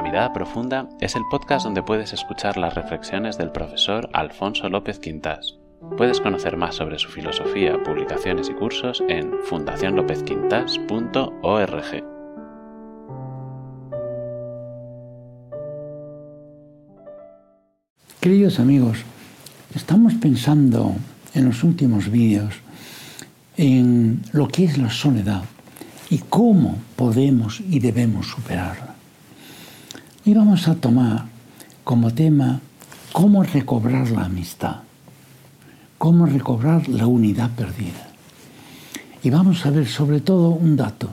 La Mirada Profunda es el podcast donde puedes escuchar las reflexiones del profesor Alfonso López Quintas. Puedes conocer más sobre su filosofía, publicaciones y cursos en fundacionlopezquintas.org. Queridos amigos, estamos pensando en los últimos vídeos en lo que es la soledad y cómo podemos y debemos superarla. Y vamos a tomar como tema cómo recobrar la amistad, cómo recobrar la unidad perdida. Y vamos a ver sobre todo un dato.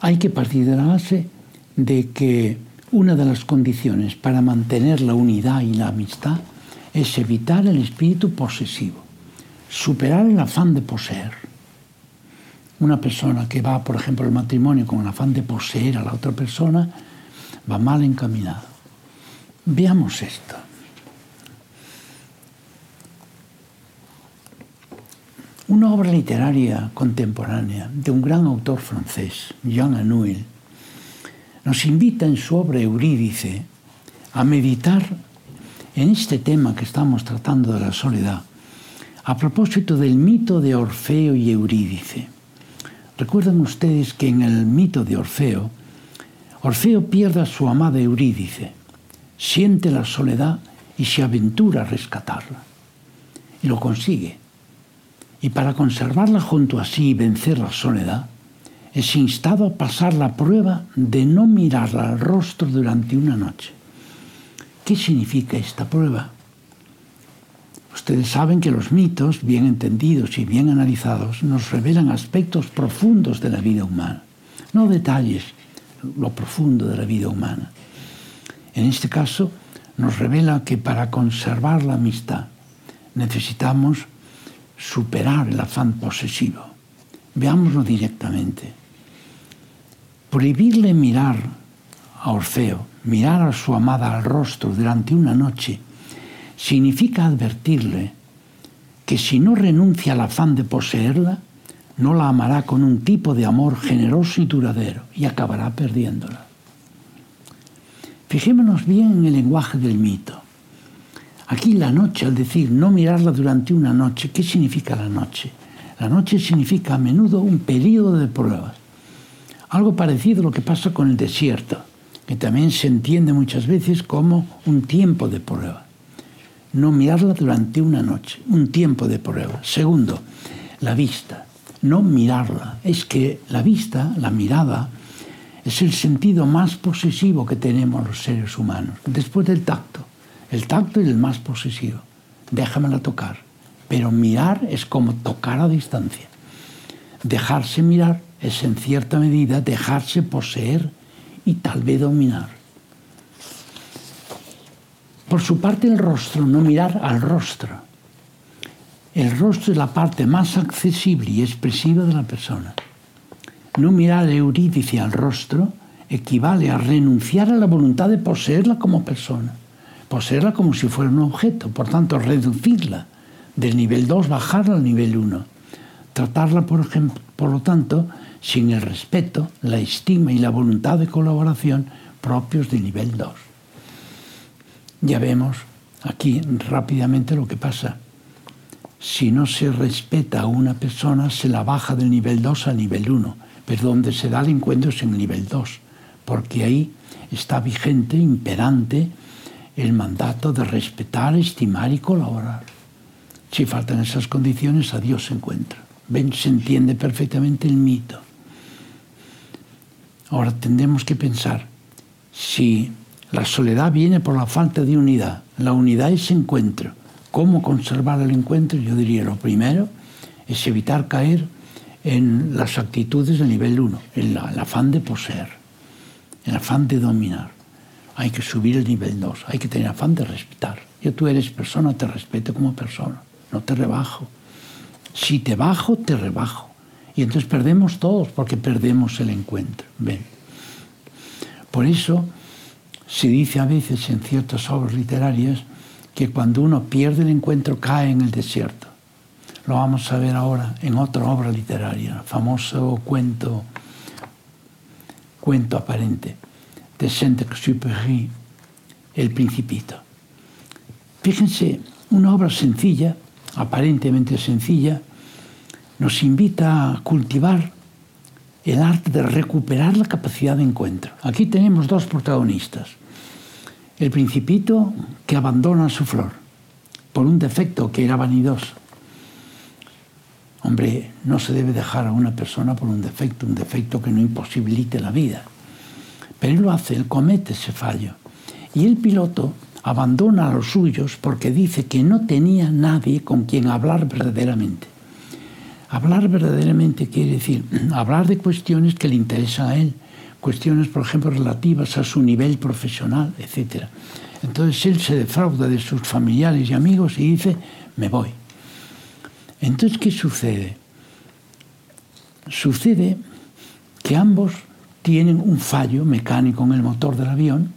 Hay que partir de la base de que una de las condiciones para mantener la unidad y la amistad es evitar el espíritu posesivo, superar el afán de poseer. Una persona que va, por ejemplo, al matrimonio con el afán de poseer a la otra persona, va mal encaminada. Veamos esto. Una obra literaria contemporánea de un gran autor francés, Jean Anouilh, nos invita en su obra Eurídice a meditar en este tema que estamos tratando de la soledad, a propósito del mito de Orfeo y Eurídice. Recuerdan ustedes que en el mito de Orfeo, Orfeo pierde a su amada Eurídice, siente la soledad y se aventura a rescatarla. Y lo consigue. Y para conservarla junto a sí y vencer la soledad, es instado a pasar la prueba de no mirarla al rostro durante una noche. ¿Qué significa esta prueba? Ustedes saben que los mitos, bien entendidos y bien analizados, nos revelan aspectos profundos de la vida humana, no detalles, lo profundo de la vida humana. En este caso, nos revela que para conservar la amistad necesitamos superar el afán posesivo. Veámoslo directamente. Prohibirle mirar a Orfeo, mirar a su amada al rostro durante una noche, significa advertirle que si no renuncia al afán de poseerla, no la amará con un tipo de amor generoso y duradero y acabará perdiéndola. Fijémonos bien en el lenguaje del mito. Aquí la noche, al decir no mirarla durante una noche, ¿qué significa la noche? La noche significa a menudo un periodo de pruebas algo parecido a lo que pasa con el desierto, que también se entiende muchas veces como un tiempo de prueba. No mirarla durante una noche, un tiempo de prueba. Segundo, la vista. No mirarla. Es que la vista, la mirada, es el sentido más posesivo que tenemos los seres humanos, después del tacto. El tacto es el más posesivo. Déjamela tocar. Pero mirar es como tocar a distancia. Dejarse mirar es en cierta medida dejarse poseer y tal vez dominar. Por su parte el rostro, no mirar al rostro. El rostro es la parte más accesible y expresiva de la persona. No mirar Eurídice al rostro equivale a renunciar a la voluntad de poseerla como persona, poseerla como si fuera un objeto, por tanto reducirla del nivel 2, bajarla al nivel 1, tratarla, por, lo tanto, sin el respeto, la estima y la voluntad de colaboración propios de nivel 2. Ya vemos aquí rápidamente lo que pasa. Si no se respeta a una persona, se la baja del nivel 2 al nivel 1, pero donde se da el encuentro es en el nivel 2, porque ahí está vigente, imperante, el mandato de respetar, estimar y colaborar. Si faltan esas condiciones, a Dios se encuentra. Ven, se entiende perfectamente el mito. Ahora tendremos que pensar, si la soledad viene por la falta de unidad, la unidad es encuentro, ¿cómo conservar el encuentro? Yo diría, lo primero es evitar caer en las actitudes del nivel 1, el, el afán de poseer, el afán de dominar. Hay que subir el nivel 2, hay que tener afán de respetar. Yo tú eres persona, te respeto como persona, no te rebajo. Si te bajo, te rebajo. Y entonces perdemos todos porque perdemos el encuentro. ¿Ven? Por eso se dice a veces en ciertas obras literarias que cuando uno pierde el encuentro cae en el desierto. Lo vamos a ver ahora en otra obra literaria, famoso cuento, cuento aparente de Saint-Exupéry, El Principito. Fíjense, una obra sencilla, aparentemente sencilla, nos invita a cultivar el arte de recuperar la capacidad de encuentro. Aquí tenemos dos protagonistas. El principito que abandona su flor por un defecto que era vanidoso. Hombre, no se debe dejar a una persona por un defecto, un defecto que no imposibilite la vida. Pero él lo hace, él comete ese fallo. Y el piloto abandona a los suyos porque dice que no tenía nadie con quien hablar verdaderamente. Hablar verdaderamente quiere decir hablar de cuestiones que le interesan a él, cuestiones, por ejemplo, relativas a su nivel profesional, etc. Entonces él se defrauda de sus familiares y amigos y dice, me voy. Entonces, ¿qué sucede? Sucede que ambos tienen un fallo mecánico en el motor del avión,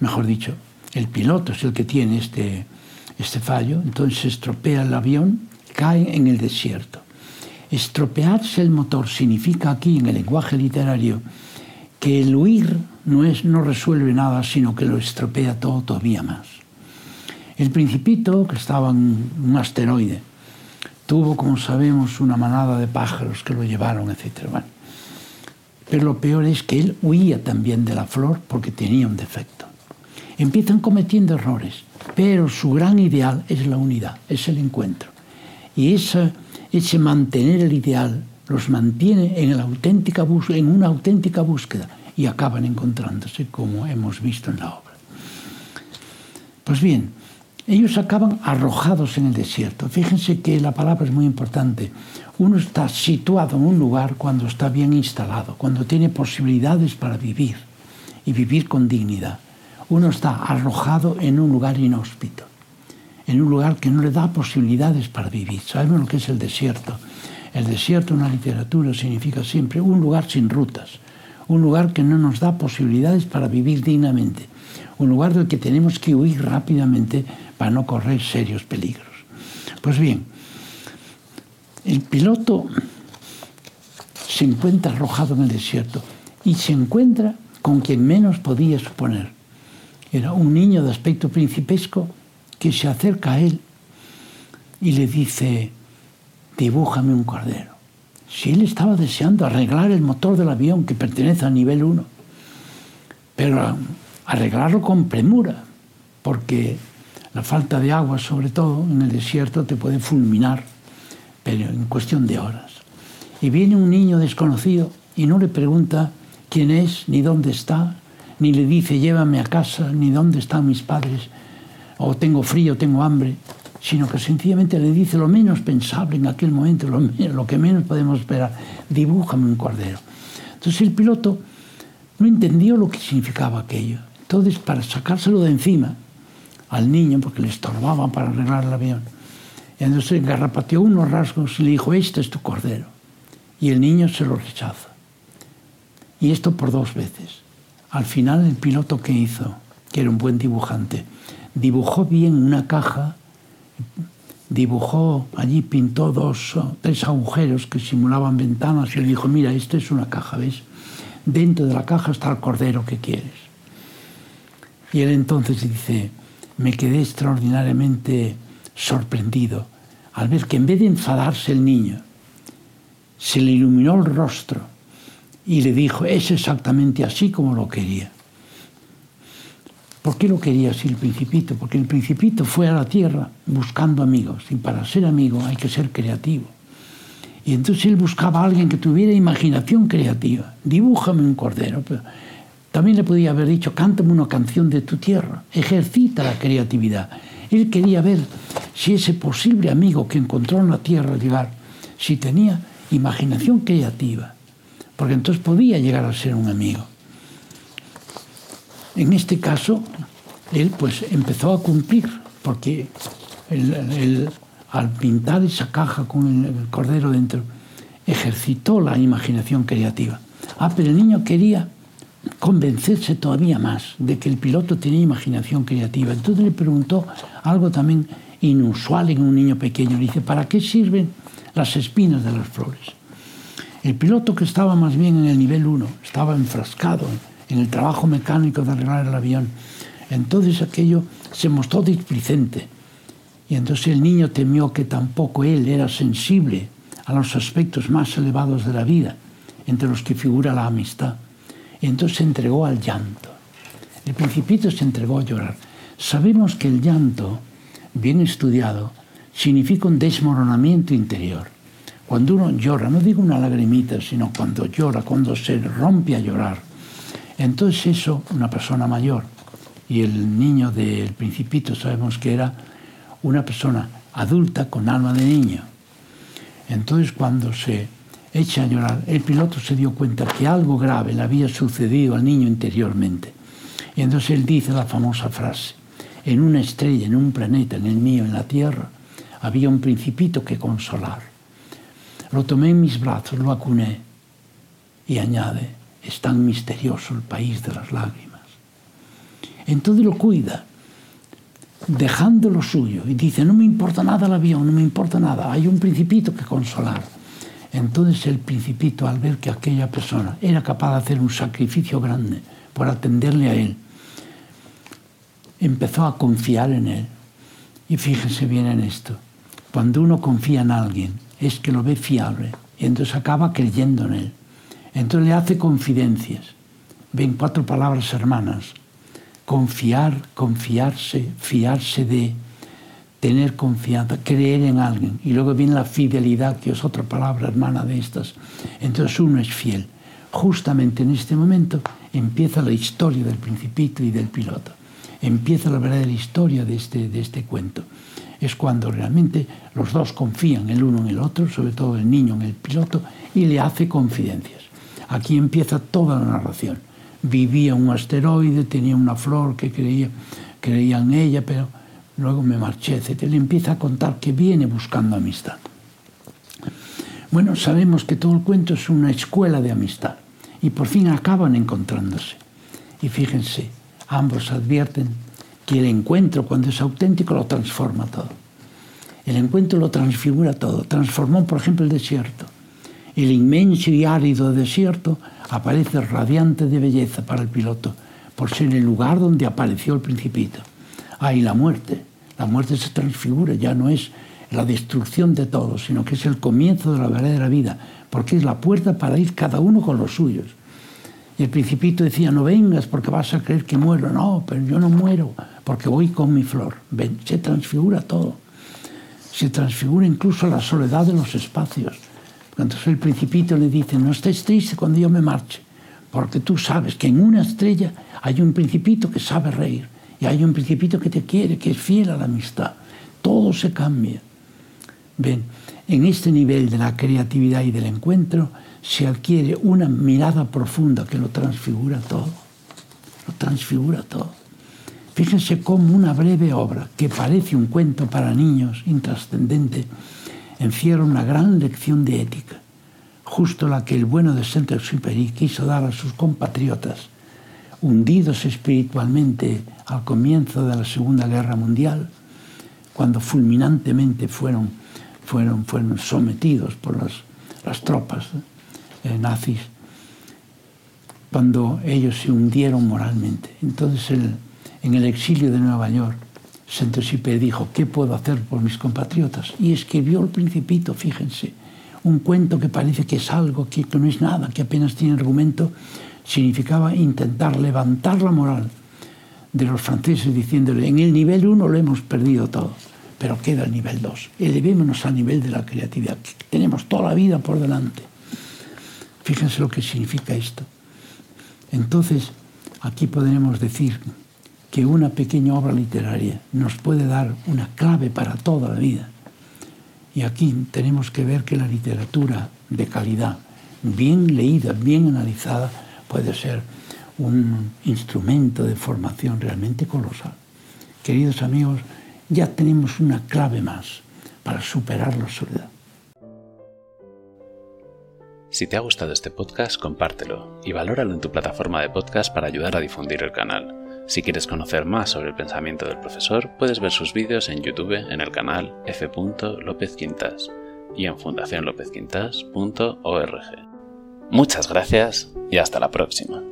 mejor dicho, el piloto es el que tiene este, este fallo, entonces se estropea el avión cae en el desierto. Estropearse el motor significa aquí, en el lenguaje literario, que el huir no, es, no resuelve nada, sino que lo estropea todo todavía más. El principito, que estaba en un asteroide, tuvo, como sabemos, una manada de pájaros que lo llevaron, etc. pero lo peor es que él huía también de la flor porque tenía un defecto. Empiezan cometiendo errores, pero su gran ideal es la unidad, es el encuentro. Y esa, ese mantener el ideal los mantiene en, en una auténtica búsqueda y acaban encontrándose como hemos visto en la obra. Pues bien, ellos acaban arrojados en el desierto. Fíjense que la palabra es muy importante. Uno está situado en un lugar cuando está bien instalado, cuando tiene posibilidades para vivir y vivir con dignidad. Uno está arrojado en un lugar inhóspito en un lugar que no le da posibilidades para vivir. Sabemos lo que es el desierto. El desierto en la literatura significa siempre un lugar sin rutas, un lugar que no nos da posibilidades para vivir dignamente, un lugar del que tenemos que huir rápidamente para no correr serios peligros. Pues bien, el piloto se encuentra arrojado en el desierto y se encuentra con quien menos podía suponer. Era un niño de aspecto principesco que se acerca a él y le dice, dibújame un cordero. Si él estaba deseando arreglar el motor del avión que pertenece al nivel 1, pero arreglarlo con premura, porque la falta de agua, sobre todo en el desierto, te puede fulminar, pero en cuestión de horas. Y viene un niño desconocido y no le pregunta quién es, ni dónde está, ni le dice llévame a casa, ni dónde están mis padres, o tengo frío, tengo hambre, sino que sencillamente le dice lo menos pensable en aquel momento, lo, que menos podemos esperar, dibújame un cordero. Entonces el piloto no entendió lo que significaba aquello. Entonces, para sacárselo de encima al niño, porque le estorbaba para arreglar el avión, entonces garrapateó unos rasgos y le dijo, este es tu cordero. Y el niño se lo rechaza. Y esto por dos veces. Al final el piloto que hizo, que era un buen dibujante, dibujó bien una caja, dibujó, allí pintó dos, tres agujeros que simulaban ventanas y le dijo, mira, esta es una caja, ¿ves? Dentro de la caja está el cordero que quieres. Y él entonces dice, me quedé extraordinariamente sorprendido al ver que en vez de enfadarse el niño, se le iluminó el rostro y le dijo, es exactamente así como lo quería. ¿Por qué lo quería así el principito? Porque el principito fue a la tierra buscando amigos y para ser amigo hay que ser creativo. Y entonces él buscaba a alguien que tuviera imaginación creativa. Dibújame un cordero. Pero también le podía haber dicho, cántame una canción de tu tierra. Ejercita la creatividad. Él quería ver si ese posible amigo que encontró en la tierra llegar, si tenía imaginación creativa, porque entonces podía llegar a ser un amigo. En este caso, él pues empezó a cumplir, porque al pintar esa caja con el cordero dentro, ejercitó la imaginación creativa. Ah, pero el niño quería convencerse todavía más de que el piloto tenía imaginación creativa. Entonces le preguntó algo también inusual en un niño pequeño. Le dice, ¿para qué sirven las espinas de las flores? El piloto que estaba más bien en el nivel 1, estaba enfrascado en el trabajo mecánico de arreglar el avión. Entonces aquello se mostró displicente. Y entonces el niño temió que tampoco él era sensible a los aspectos más elevados de la vida, entre los que figura la amistad. Y entonces se entregó al llanto. El principito se entregó a llorar. Sabemos que el llanto, bien estudiado, significa un desmoronamiento interior. Cuando uno llora, no digo una lagrimita, sino cuando llora, cuando se rompe a llorar, entonces eso, una persona mayor, y el niño del principito sabemos que era una persona adulta con alma de niño. Entonces cuando se echa a llorar, el piloto se dio cuenta que algo grave le había sucedido al niño interiormente. Y entonces él dice la famosa frase, en una estrella, en un planeta, en el mío, en la Tierra, había un principito que consolar. Lo tomé en mis brazos, lo acuné y añade, es tan misterioso el país de las lágrimas. Entonces lo cuida, dejando lo suyo, y dice, no me importa nada el avión, no me importa nada, hay un principito que consolar. Entonces el principito, al ver que aquella persona era capaz de hacer un sacrificio grande por atenderle a él, empezó a confiar en él. Y fíjense bien en esto, cuando uno confía en alguien, es que lo ve fiable, y entonces acaba creyendo en él. Entonces le hace confidencias. Ven cuatro palabras hermanas. Confiar, confiarse, fiarse de, tener confianza, creer en alguien. Y luego viene la fidelidad, que es otra palabra hermana de estas. Entonces uno es fiel. Justamente en este momento empieza la historia del principito y del piloto. Empieza la verdadera historia de este, de este cuento. Es cuando realmente los dos confían el uno en el otro, sobre todo el niño en el piloto, y le hace confidencias. Aquí empieza toda la narración. Vivía un asteroide, tenía una flor que creía, en ella, pero luego me marché, etc. Le empieza a contar que viene buscando amistad. Bueno, sabemos que todo el cuento es una escuela de amistad y por fin acaban encontrándose. Y fíjense, ambos advierten que el encuentro, cuando es auténtico, lo transforma todo. El encuentro lo transfigura todo. Transformó, por ejemplo, el desierto. El inmenso y árido desierto aparece radiante de belleza para el piloto, por ser el lugar donde apareció el principito. Ah, y la muerte. La muerte se transfigura, ya no es la destrucción de todos, sino que es el comienzo de la verdadera vida, porque es la puerta para ir cada uno con los suyos. Y el principito decía, no vengas porque vas a creer que muero. No, pero yo no muero porque voy con mi flor. Se transfigura todo. Se transfigura incluso la soledad de los espacios. Entonces el principito le dice, no estés triste cuando yo me marche, porque tú sabes que en una estrella hay un principito que sabe reír y hay un principito que te quiere, que es fiel a la amistad. Todo se cambia. Ven, en este nivel de la creatividad y del encuentro se adquiere una mirada profunda que lo transfigura todo. Lo transfigura todo. Fíjense cómo una breve obra, que parece un cuento para niños, intrascendente, encierra una gran lección de ética, justo la que el bueno de Saint-Exupéry quiso dar a sus compatriotas hundidos espiritualmente al comienzo de la Segunda Guerra Mundial, cuando fulminantemente fueron, fueron, fueron sometidos por las, las tropas eh, nazis, cuando ellos se hundieron moralmente. Entonces, el, en el exilio de Nueva York, Saint-Exupéry dijo, ¿qué puedo hacer por mis compatriotas? Y escribió El Principito, fíjense, un cuento que parece que es algo, que, no es nada, que apenas tiene argumento, significaba intentar levantar la moral de los franceses diciéndole, en el nivel 1 lo hemos perdido todo, pero queda el nivel 2. Elevémonos al nivel de la creatividad, tenemos toda la vida por delante. Fíjense lo que significa esto. Entonces, aquí podremos decir que una pequeña obra literaria nos puede dar una clave para toda la vida. Y aquí tenemos que ver que la literatura de calidad, bien leída, bien analizada, puede ser un instrumento de formación realmente colosal. Queridos amigos, ya tenemos una clave más para superar la soledad. Si te ha gustado este podcast, compártelo y valóralo en tu plataforma de podcast para ayudar a difundir el canal. Si quieres conocer más sobre el pensamiento del profesor, puedes ver sus vídeos en YouTube en el canal F. López Quintas y en fundacionlopezquintas.org. Muchas gracias y hasta la próxima.